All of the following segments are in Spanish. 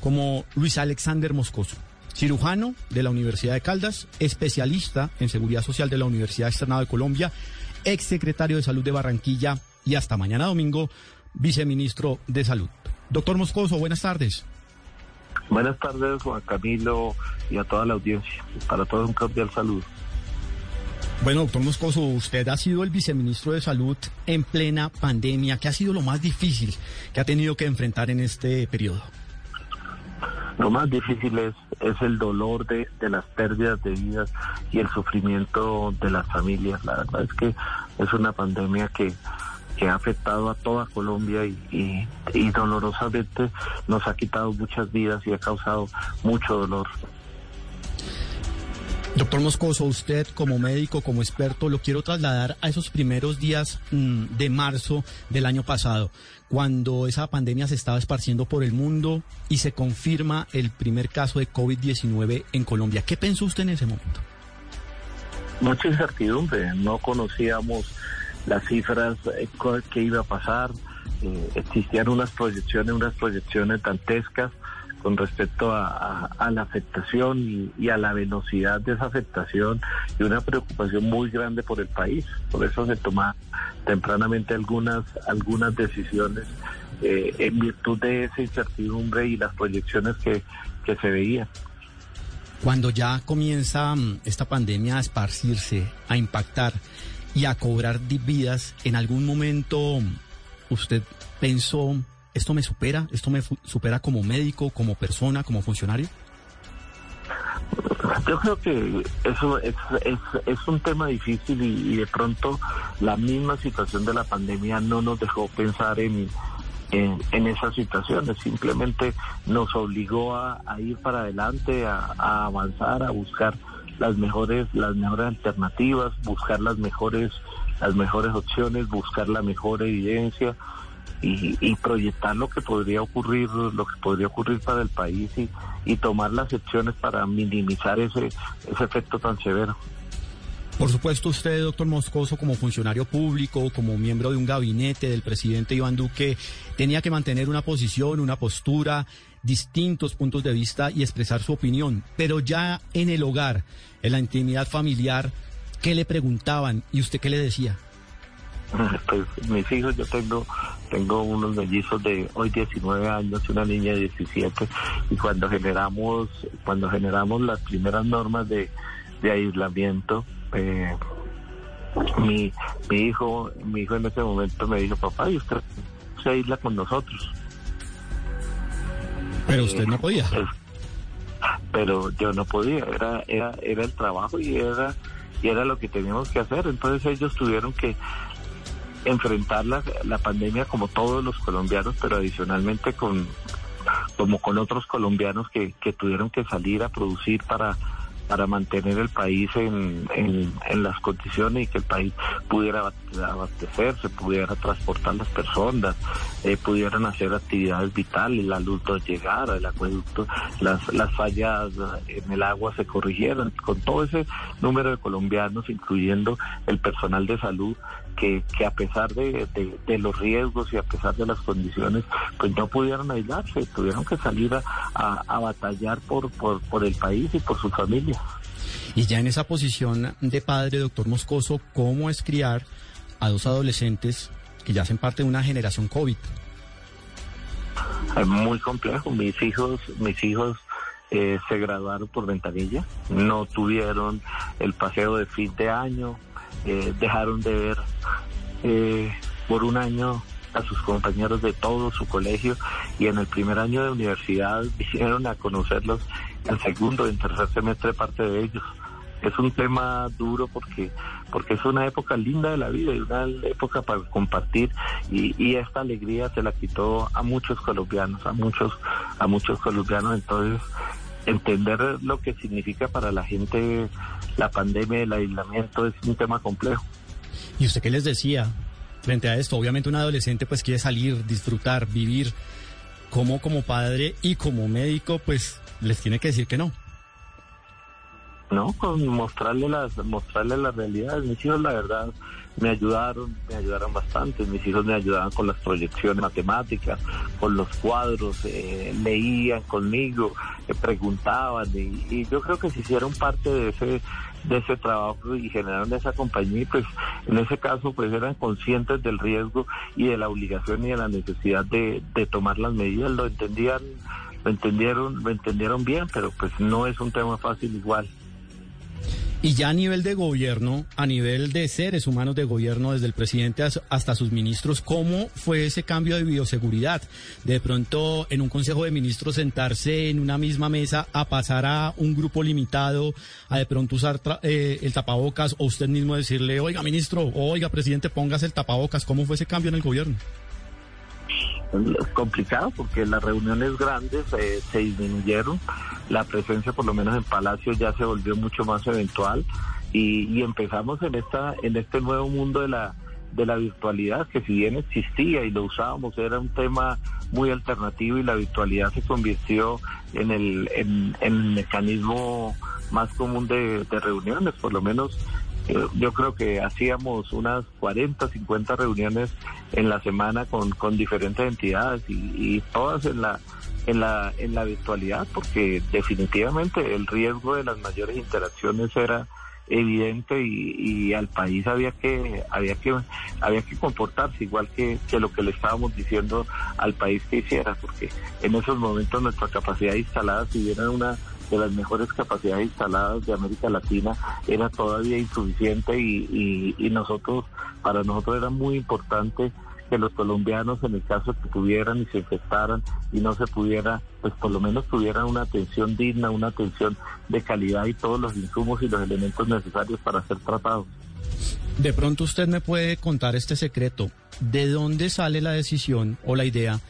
Como Luis Alexander Moscoso, cirujano de la Universidad de Caldas, especialista en seguridad social de la Universidad Externada de Colombia, exsecretario de Salud de Barranquilla y hasta mañana domingo, viceministro de Salud. Doctor Moscoso, buenas tardes. Buenas tardes, Juan Camilo, y a toda la audiencia. Para todos un cordial saludo. Bueno, doctor Moscoso, usted ha sido el viceministro de Salud en plena pandemia. ¿Qué ha sido lo más difícil que ha tenido que enfrentar en este periodo? Lo más difícil es, es el dolor de, de las pérdidas de vidas y el sufrimiento de las familias. La verdad es que es una pandemia que, que ha afectado a toda Colombia y, y, y, dolorosamente nos ha quitado muchas vidas y ha causado mucho dolor. Doctor Moscoso, usted como médico, como experto, lo quiero trasladar a esos primeros días mmm, de marzo del año pasado, cuando esa pandemia se estaba esparciendo por el mundo y se confirma el primer caso de COVID-19 en Colombia. ¿Qué pensó usted en ese momento? Mucha incertidumbre, no conocíamos las cifras que iba a pasar, eh, existían unas proyecciones, unas proyecciones dantescas con respecto a, la afectación y, a la velocidad de esa afectación y una preocupación muy grande por el país. Por eso se toman tempranamente algunas, algunas decisiones eh, en virtud de esa incertidumbre y las proyecciones que, que se veían. Cuando ya comienza esta pandemia a esparcirse, a impactar y a cobrar vidas, ¿en algún momento usted pensó ¿Esto me supera? ¿Esto me supera como médico, como persona, como funcionario? Yo creo que eso es, es, un tema difícil y, de pronto la misma situación de la pandemia no nos dejó pensar en, en, esas situaciones, simplemente nos obligó a, a ir para adelante, a, a, avanzar, a buscar las mejores, las mejores alternativas, buscar las mejores, las mejores opciones, buscar la mejor evidencia y, y, proyectar lo que podría ocurrir, lo que podría ocurrir para el país y, y tomar las acciones para minimizar ese, ese efecto tan severo. Por supuesto, usted, doctor Moscoso, como funcionario público, como miembro de un gabinete del presidente Iván Duque, tenía que mantener una posición, una postura, distintos puntos de vista y expresar su opinión. Pero ya en el hogar, en la intimidad familiar, ¿qué le preguntaban y usted qué le decía? Pues mis hijos, yo tengo tengo unos mellizos de hoy 19 años y una niña de 17 y cuando generamos cuando generamos las primeras normas de, de aislamiento eh, mi, mi hijo mi hijo en ese momento me dijo papá y usted se aísla con nosotros pero usted no podía. Eh, pero yo no podía. Era era era el trabajo y era y era lo que teníamos que hacer. Entonces ellos tuvieron que enfrentar la, la pandemia como todos los colombianos, pero adicionalmente con como con otros colombianos que, que tuvieron que salir a producir para para mantener el país en, en, las condiciones y que el país pudiera abastecerse, pudiera transportar las personas, eh, pudieran hacer actividades vitales, la luz no llegara, el acueducto, las, las fallas en el agua se corrigieran, con todo ese número de colombianos, incluyendo el personal de salud, que, que a pesar de, de, de, los riesgos y a pesar de las condiciones, pues no pudieron aislarse, tuvieron que salir a, a, a batallar por, por, por el país y por su familia. Y ya en esa posición de padre, doctor Moscoso, ¿cómo es criar a dos adolescentes que ya hacen parte de una generación COVID? Es muy complejo. Mis hijos, mis hijos eh, se graduaron por ventanilla, no tuvieron el paseo de fin de año, eh, dejaron de ver eh, por un año a sus compañeros de todo su colegio y en el primer año de universidad vinieron a conocerlos en segundo y en tercer semestre parte de ellos. es un tema duro porque porque es una época linda de la vida y una época para compartir y, y esta alegría se la quitó a muchos colombianos, a muchos a muchos colombianos, entonces entender lo que significa para la gente la pandemia, el aislamiento es un tema complejo. ¿Y usted qué les decía frente a esto? Obviamente un adolescente pues quiere salir, disfrutar, vivir. como como padre y como médico pues les tiene que decir que no? No, con mostrarle las, mostrarle las realidades. Mis hijos, la verdad, me ayudaron, me ayudaron bastante. Mis hijos me ayudaban con las proyecciones matemáticas, con los cuadros, eh, leían conmigo, eh, preguntaban y, yo creo que si hicieron parte de ese de ese trabajo y generaron esa compañía, pues en ese caso pues eran conscientes del riesgo y de la obligación y de la necesidad de, de tomar las medidas, lo entendían, lo entendieron, lo entendieron bien, pero pues no es un tema fácil igual. Y ya a nivel de gobierno, a nivel de seres humanos de gobierno, desde el presidente hasta sus ministros, ¿cómo fue ese cambio de bioseguridad? De pronto, en un consejo de ministros, sentarse en una misma mesa a pasar a un grupo limitado, a de pronto usar eh, el tapabocas, o usted mismo decirle, oiga, ministro, oiga, presidente, póngase el tapabocas. ¿Cómo fue ese cambio en el gobierno? Complicado porque las reuniones grandes eh, se disminuyeron, la presencia por lo menos en Palacio ya se volvió mucho más eventual. Y, y empezamos en esta en este nuevo mundo de la de la virtualidad que si bien existía y lo usábamos era un tema muy alternativo y la virtualidad se convirtió en el en, en el mecanismo más común de, de reuniones por lo menos yo creo que hacíamos unas 40, 50 reuniones en la semana con, con diferentes entidades y, todas en la en la en la virtualidad porque definitivamente el riesgo de las mayores interacciones era evidente y, y, al país había que había que había que comportarse igual que, que lo que le estábamos diciendo al país que hiciera porque en esos momentos nuestra capacidad instalada si bien era una de las mejores capacidades instaladas de América Latina era todavía insuficiente y, y, y nosotros, para nosotros era muy importante que los colombianos en el caso que tuvieran y se infectaran y no se pudiera, pues por lo menos tuvieran una atención digna, una atención de calidad y todos los insumos y los elementos necesarios para ser tratados. De pronto usted me puede contar este secreto. ¿De dónde sale la decisión o la idea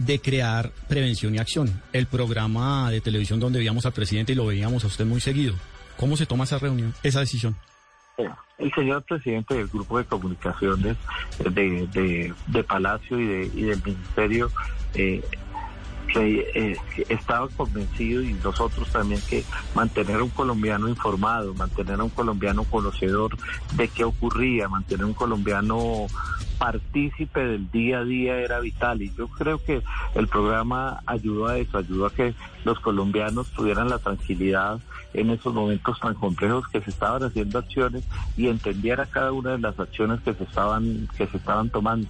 de crear Prevención y Acción, el programa de televisión donde veíamos al presidente y lo veíamos a usted muy seguido. ¿Cómo se toma esa reunión, esa decisión? El señor presidente del grupo de comunicaciones de, de, de Palacio y, de, y del Ministerio eh, eh, estaba convencido y nosotros también que mantener a un colombiano informado, mantener a un colombiano conocedor de qué ocurría, mantener a un colombiano partícipe del día a día era vital y yo creo que el programa ayudó a eso, ayudó a que los colombianos tuvieran la tranquilidad en esos momentos tan complejos que se estaban haciendo acciones y entendiera cada una de las acciones que se estaban que se estaban tomando.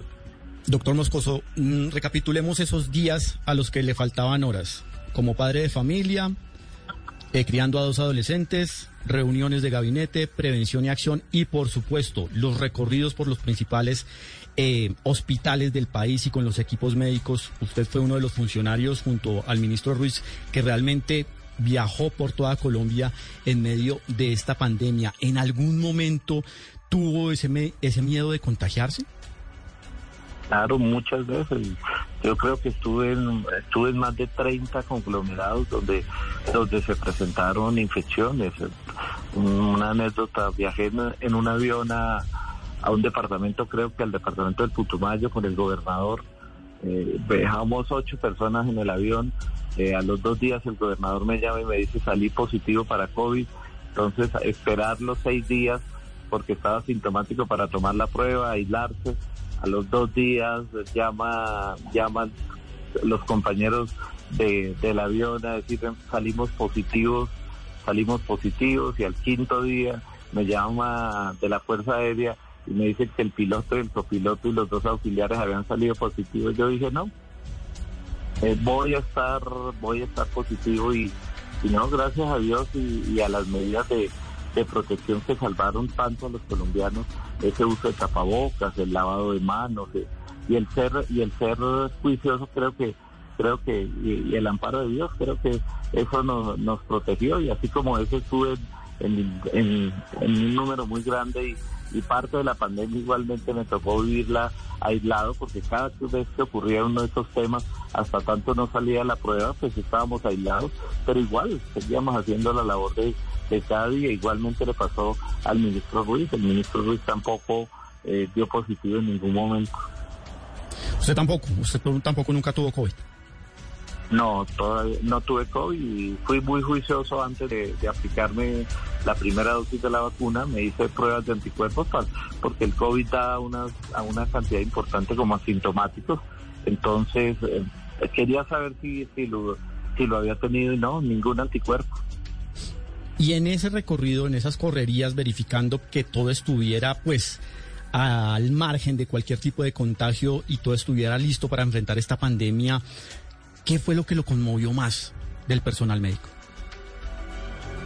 Doctor Moscoso, mm, recapitulemos esos días a los que le faltaban horas. Como padre de familia, eh, criando a dos adolescentes, reuniones de gabinete, prevención y acción y, por supuesto, los recorridos por los principales eh, hospitales del país y con los equipos médicos. Usted fue uno de los funcionarios junto al ministro Ruiz que realmente viajó por toda Colombia en medio de esta pandemia. ¿En algún momento tuvo ese, ese miedo de contagiarse? Claro, muchas veces. Yo creo que estuve en, estuve en más de 30 conglomerados donde, donde se presentaron infecciones. Una anécdota, viajé en, un avión a, a, un departamento, creo que al departamento del Putumayo con el gobernador. Eh, viajamos ocho personas en el avión. Eh, a los dos días el gobernador me llama y me dice salí positivo para COVID. Entonces, esperar los seis días porque estaba sintomático para tomar la prueba, aislarse a los dos días llama, llaman los compañeros de, del avión a decir salimos positivos, salimos positivos y al quinto día me llama de la Fuerza Aérea y me dice que el piloto y el copiloto y los dos auxiliares habían salido positivos. Yo dije no, eh, voy a estar, voy a estar positivo y, y no, gracias a Dios y, y a las medidas de, de protección que salvaron tanto a los colombianos ese uso de tapabocas, el lavado de manos eh, y el ser y el ser juicioso creo que creo que y, y el amparo de Dios creo que eso nos, nos protegió y así como eso estuve en, un número muy grande y, y, parte de la pandemia igualmente me tocó vivirla aislado porque cada vez que ocurría uno de estos temas, hasta tanto no salía la prueba, pues estábamos aislados, pero igual seguíamos haciendo la labor de, de cada día. Igualmente le pasó al ministro Ruiz, el ministro Ruiz tampoco eh, dio positivo en ningún momento. Usted tampoco, usted tampoco nunca tuvo COVID. No, todavía no tuve COVID y fui muy juicioso antes de, aplicarme la primera dosis de la vacuna. Me hice pruebas de anticuerpos porque el COVID da una, a una cantidad importante como asintomáticos. Entonces, eh, quería saber si, si, lo, si lo había tenido y no, ningún anticuerpo. Y en ese recorrido, en esas correrías, verificando que todo estuviera, pues, al margen de cualquier tipo de contagio y todo estuviera listo para enfrentar esta pandemia, ¿qué fue lo que lo conmovió más del personal médico?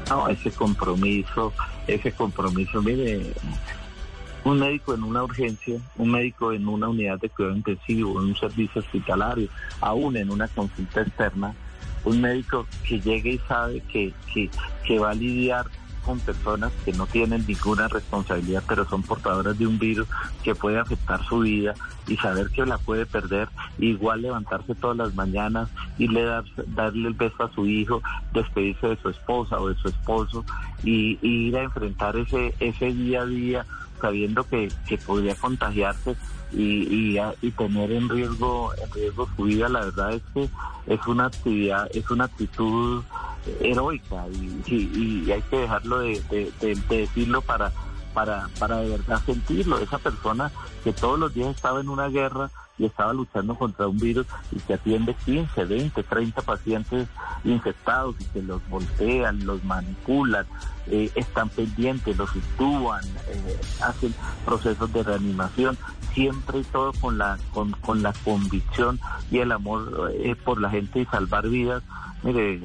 No, ese compromiso, ese compromiso, mire, un médico en una urgencia, un médico en una unidad de cuidado intensivo, en un servicio hospitalario, aún en una consulta externa, un médico que llegue y sabe que, que, que va a lidiar con personas que no tienen ninguna responsabilidad, pero son portadoras de un virus que puede afectar su vida y saber que la puede perder, igual levantarse todas las mañanas, irle dar, darle el beso a su hijo, despedirse de su esposa o de su esposo y, ir a enfrentar ese, ese día a día sabiendo que, que podría contagiarse y, y, tener en riesgo en riesgo su vida. La verdad es que es una actividad es una actitud heroica y, hay que dejarlo de, decirlo para para para de verdad sentirlo. Esa persona que todos los días estaba en una guerra y estaba luchando contra un virus y que atiende 15, 20, 30 pacientes infectados y que los voltean, los manipulan, eh, están pendientes, los intuban, eh, hacen procesos de reanimación siempre y todo con la con, con la convicción y el amor eh, por la gente y salvar vidas mire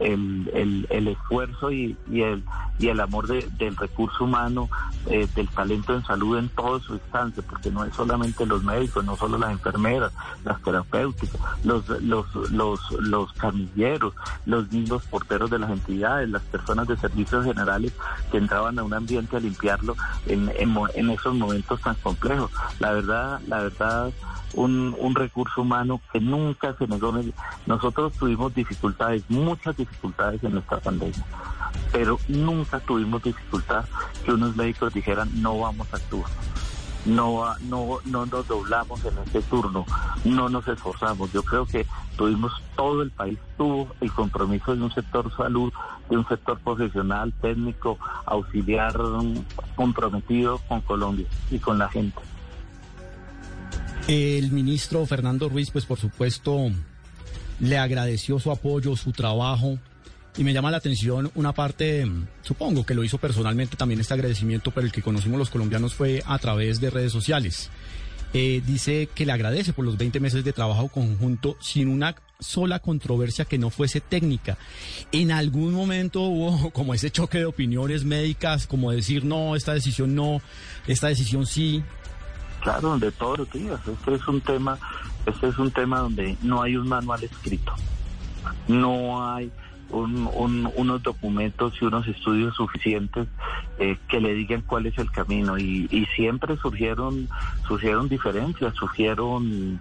el, el, el esfuerzo y, y, el y el amor del recurso humano eh, del talento en salud en toda su instancia porque no es solamente los médicos no solo las enfermeras las terapéuticas los los los los camilleros los mismos porteros de las entidades las personas de servicios generales que entraban a un ambiente a limpiarlo en, en, en esos momentos tan complejos. La verdad, la verdad, un, un recurso humano que nunca se negó. Nosotros tuvimos dificultades, muchas dificultades en nuestra pandemia, pero nunca tuvimos dificultad que unos médicos dijeran no vamos a actuar. No, no, no nos doblamos en este turno, no nos esforzamos. Yo creo que tuvimos, todo el país tuvo el compromiso de un sector salud, de un sector profesional, técnico, auxiliar, comprometido con Colombia y con la gente. El ministro Fernando Ruiz, pues por supuesto, le agradeció su apoyo, su trabajo. Y me llama la atención una parte, supongo que lo hizo personalmente también este agradecimiento, pero el que conocimos los colombianos fue a través de redes sociales. Eh, dice que le agradece por los 20 meses de trabajo conjunto sin una sola controversia que no fuese técnica. En algún momento hubo como ese choque de opiniones médicas, como decir no, esta decisión no, esta decisión sí. Claro, de todos los días. Este es un tema, este es un tema donde no hay un manual escrito, no hay unos documentos y unos estudios suficientes eh, que le digan cuál es el camino y, siempre surgieron surgieron diferencias, surgieron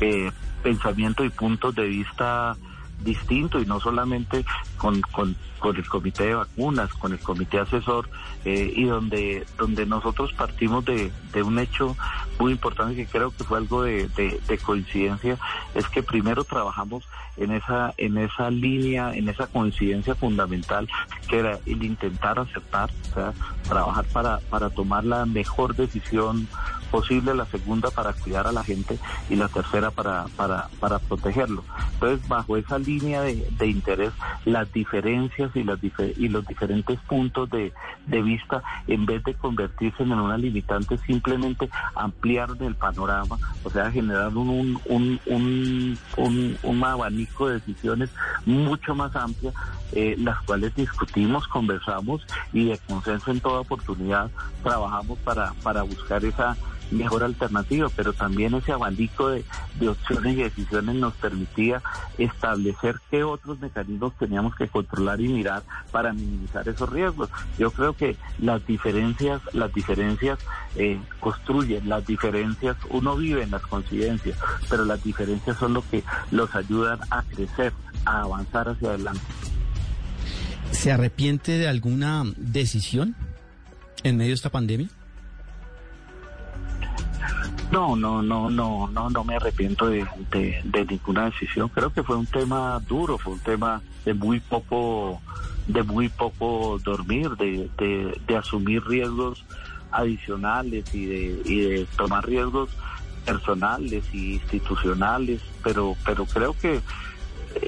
eh, pensamientos y puntos de vista distinto y no solamente con, con, el comité de vacunas, con el comité asesor eh, y donde, donde nosotros partimos de, de, un hecho muy importante que creo que fue algo de, de, coincidencia, es que primero trabajamos en esa, en esa línea, en esa coincidencia fundamental que era el intentar aceptar, o sea, trabajar para, para tomar la mejor decisión posible, la segunda para cuidar a la gente y la tercera para, para, para protegerlo. Entonces, bajo esa línea de, de interés, las diferencias y, las y los diferentes puntos de, de vista, en vez de convertirse en una limitante, simplemente ampliaron el panorama, o sea, generaron un, un, un, un, un abanico de decisiones mucho más amplia, eh, las cuales discutimos, conversamos y de consenso en toda oportunidad trabajamos para, para buscar esa mejor alternativa, pero también ese abanico de, de opciones y decisiones nos permitía establecer qué otros mecanismos teníamos que controlar y mirar para minimizar esos riesgos. Yo creo que las diferencias, las diferencias eh, construyen, las diferencias, uno vive en las coincidencias, pero las diferencias son lo que los ayudan a crecer, a avanzar hacia adelante. ¿Se arrepiente de alguna decisión en medio de esta pandemia? No, no, no, no, no, no me arrepiento de, de, ninguna decisión. Creo que fue un tema duro, fue un tema de muy poco, de muy poco dormir, de, de, de asumir riesgos adicionales y de, y de tomar riesgos personales y institucionales, pero, pero creo que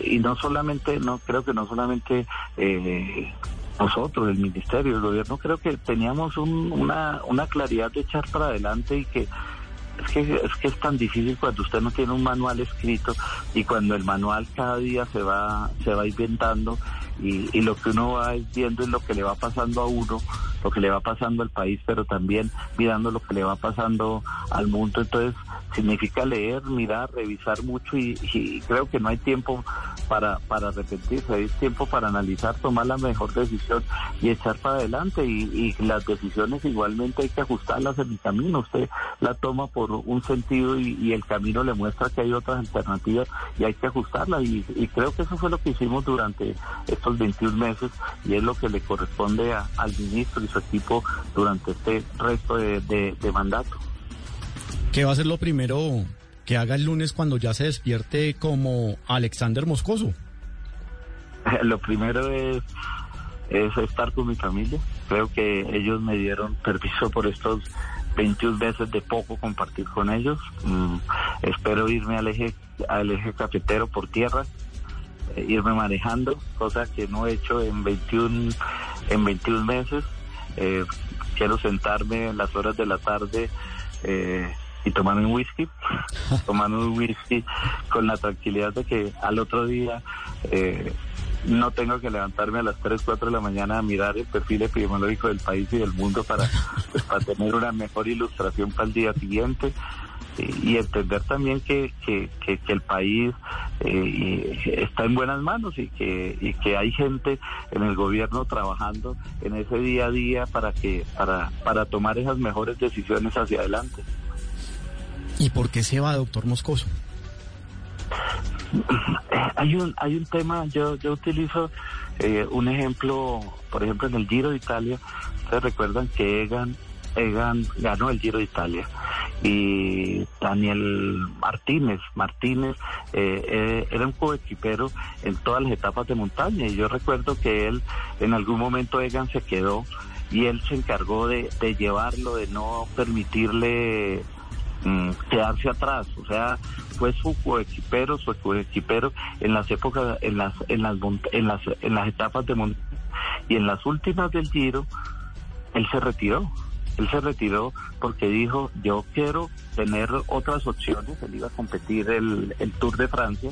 y no solamente, no creo que no solamente eh, nosotros, el ministerio, el gobierno, creo que teníamos una, una claridad de echar para adelante y que es que es que es tan difícil cuando usted no tiene un manual escrito y cuando el manual cada día se va se va inventando y, y lo que uno va viendo es lo que le va pasando a uno lo que le va pasando al país pero también mirando lo que le va pasando al mundo. Entonces significa leer, mirar, revisar mucho y, creo que no hay tiempo para, para arrepentirse, hay tiempo para analizar, tomar la mejor decisión y echar para adelante. Y, las decisiones igualmente hay que ajustarlas en el camino, usted la toma por un sentido y, el camino le muestra que hay otras alternativas y hay que ajustarlas y, creo que eso fue lo que hicimos durante estos 21 meses y es lo que le corresponde al ministro. y su equipo durante este resto de mandato. ¿Qué va a ser lo primero que haga el lunes cuando ya se despierte como Alexander Moscoso? Lo primero es, es estar con mi familia. Creo que ellos me dieron permiso por estos 21 meses de poco compartir con ellos. Mm, espero irme al eje, al eje cafetero por tierra, eh, irme manejando, cosa que no he hecho en 21, en 21 meses. Eh, quiero sentarme en las horas de la tarde eh, y tomarme un whisky, tomarme un whisky con la tranquilidad de que al otro día eh, no tengo que levantarme a las 3, 4 de la mañana a mirar el perfil epidemiológico del país y del mundo para, pues, para tener una mejor ilustración para el día siguiente y entender también que, que, que, el país eh, está en buenas manos y que, y que hay gente en el gobierno trabajando en ese día a día para que para, para tomar esas mejores decisiones hacia adelante. ¿Y por qué se va, doctor Moscoso? Hay un, hay un tema, yo, yo utilizo eh, un ejemplo, por ejemplo, en el Giro de Italia, ustedes recuerdan que Egan, Egan ganó el Giro de Italia. Y Daniel Martínez, Martínez eh, eh, era un coequipero en todas las etapas de montaña. Y yo recuerdo que él en algún momento Egan se quedó y él se encargó de, llevarlo, de no permitirle Mm, quedarse atrás, o sea, fue su coequipero, su coequipero en las épocas, en las, en las, en las, en las etapas de montaña. Y en las últimas del Giro, él se retiró. Él se retiró porque dijo, yo quiero tener otras opciones. Él iba a competir el, el Tour de Francia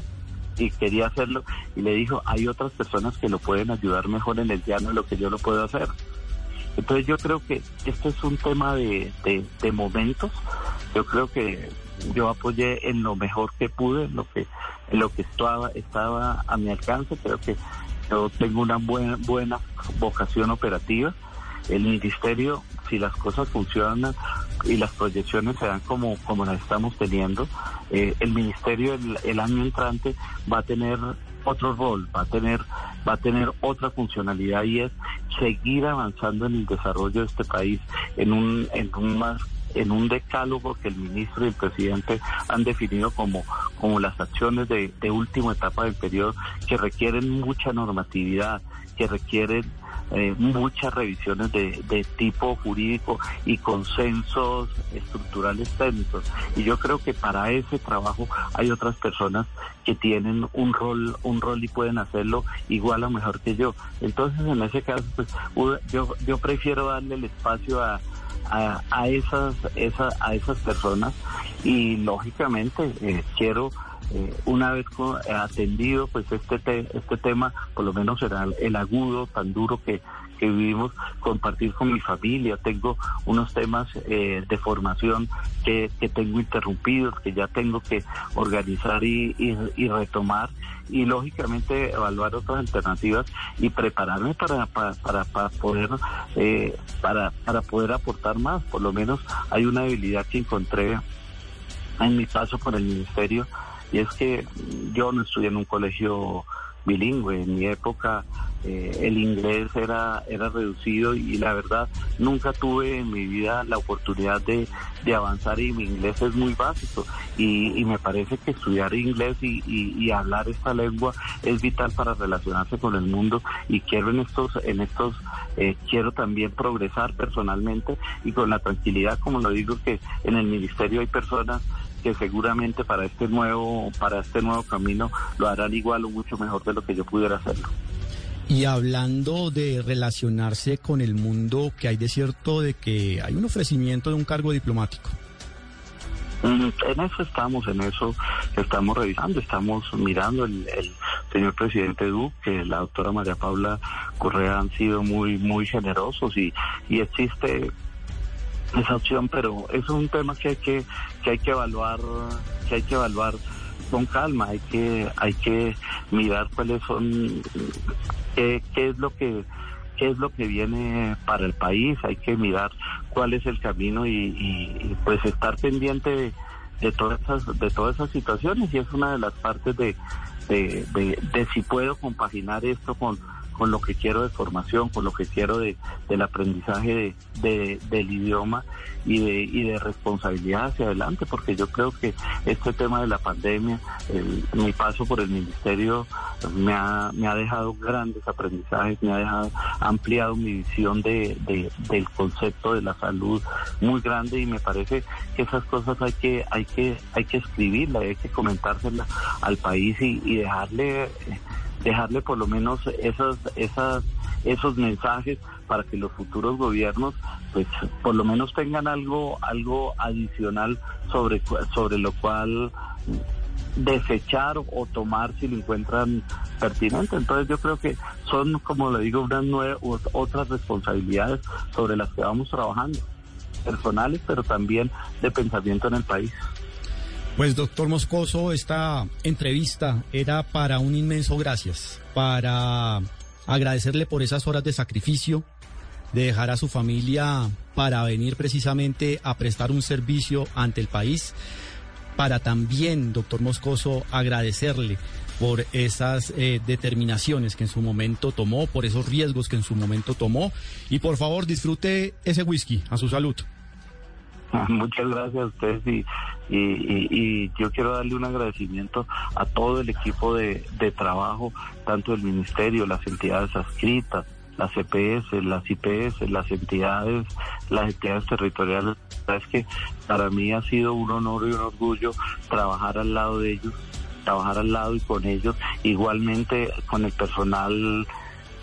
y quería hacerlo. Y le dijo, hay otras personas que lo pueden ayudar mejor en el llano de lo que yo lo puedo hacer. Entonces yo creo que este es un tema de, de, momentos. Yo creo que yo apoyé en lo mejor que pude, en lo que, en lo que estaba, estaba a mi alcance. Creo que yo tengo una buena, buena vocación operativa. El ministerio, si las cosas funcionan y las proyecciones se dan como, como las estamos teniendo, eh, el ministerio el, el año entrante va a tener otro rol, va a tener, va a tener otra funcionalidad y es seguir avanzando en el desarrollo de este país en un, en un más en un decálogo que el ministro y el presidente han definido como, como las acciones de, de última etapa del periodo que requieren mucha normatividad, que requieren eh, muchas revisiones de, de, tipo jurídico y consensos estructurales técnicos. Y yo creo que para ese trabajo hay otras personas que tienen un rol, un rol y pueden hacerlo igual o mejor que yo. Entonces, en ese caso, pues yo, yo prefiero darle el espacio a, a, a esas, esa, a esas personas y lógicamente eh, quiero eh, una vez atendido pues este este tema por lo menos será el agudo tan duro que, que vivimos, compartir con mi familia. Tengo unos temas eh, de formación que, que, tengo interrumpidos, que ya tengo que organizar y, y, retomar y lógicamente evaluar otras alternativas y prepararme para, para, para, poder eh, para, para poder aportar más. Por lo menos hay una debilidad que encontré en mi paso por el ministerio y es que yo no estudié en un colegio bilingüe. En mi época eh, el inglés era, era reducido y la verdad nunca tuve en mi vida la oportunidad de, de avanzar y mi inglés es muy básico y, me parece que estudiar inglés y, y, hablar esta lengua es vital para relacionarse con el mundo y quiero en estos, en estos, eh, quiero también progresar personalmente y con la tranquilidad, como lo digo, que en el ministerio hay personas que seguramente para este nuevo para este nuevo camino lo harán igual o mucho mejor de lo que yo pudiera hacerlo. Y hablando de relacionarse con el mundo, que hay de cierto de que hay un ofrecimiento de un cargo diplomático. Mm, en eso estamos, en eso estamos revisando, estamos mirando el, señor presidente Duque, la doctora María Paula Correa han sido muy, muy generosos y, y existe esa opción, pero es un tema que hay que, que hay que evaluar, que hay que evaluar con calma, hay que, hay que mirar cuáles son, qué, es lo que es lo que viene para el país, hay que mirar cuál es el camino y, pues estar pendiente de, de, todas esas, de todas esas situaciones. Y es una de las partes de, de, de si puedo compaginar esto con con lo que quiero de formación, con lo que quiero de, del aprendizaje de, del idioma y de, y de responsabilidad hacia adelante, porque yo creo que este tema de la pandemia, mi paso por el ministerio me ha, me ha dejado grandes aprendizajes, me ha dejado ampliado mi visión de, del concepto de la salud muy grande y me parece que esas cosas hay que, hay que, hay que escribirlas, hay que comentárselas al país y, y dejarle dejarle por lo menos esas, esas, esos mensajes para que los futuros gobiernos pues por lo menos tengan algo, algo adicional sobre, sobre lo cual desechar o tomar si lo encuentran pertinente. Entonces yo creo que son, como le digo, unas nueve, otras responsabilidades sobre las que vamos trabajando, personales, pero también de pensamiento en el país. Pues doctor Moscoso, esta entrevista era para un inmenso gracias, para agradecerle por esas horas de sacrificio, de dejar a su familia para venir precisamente a prestar un servicio ante el país, para también, doctor Moscoso, agradecerle por esas eh, determinaciones que en su momento tomó, por esos riesgos que en su momento tomó, y por favor disfrute ese whisky, a su salud. Muchas gracias a ustedes y, yo quiero darle un agradecimiento a todo el equipo de, trabajo, tanto el ministerio, las entidades adscritas, las CPS, e las IPS, las entidades, las entidades territoriales. Es que para mí ha sido un honor y un orgullo trabajar al lado de ellos, trabajar al lado y con ellos, igualmente con el personal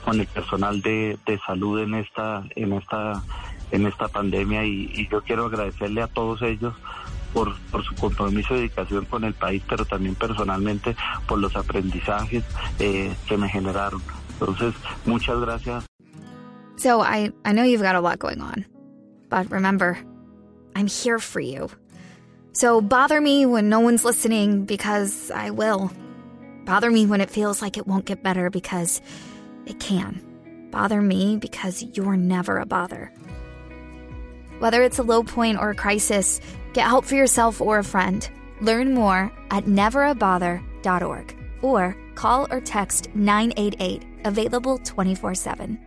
con el personal de, de salud en esta en esta en esta pandemia y, yo quiero agradecerle a todos ellos por, por, su compromiso y dedicación con el país, pero también personalmente por los aprendizajes eh, que me generaron. Entonces, muchas gracias. So I, I know you've got a lot going on, but remember, I'm here for you. So bother me when no one's listening because I will. Bother me when it feels like it won't get better because it can. Bother me because you're never a bother. Whether it's a low point or a crisis, get help for yourself or a friend. Learn more at neverabother.org or call or text 988, available 24 7.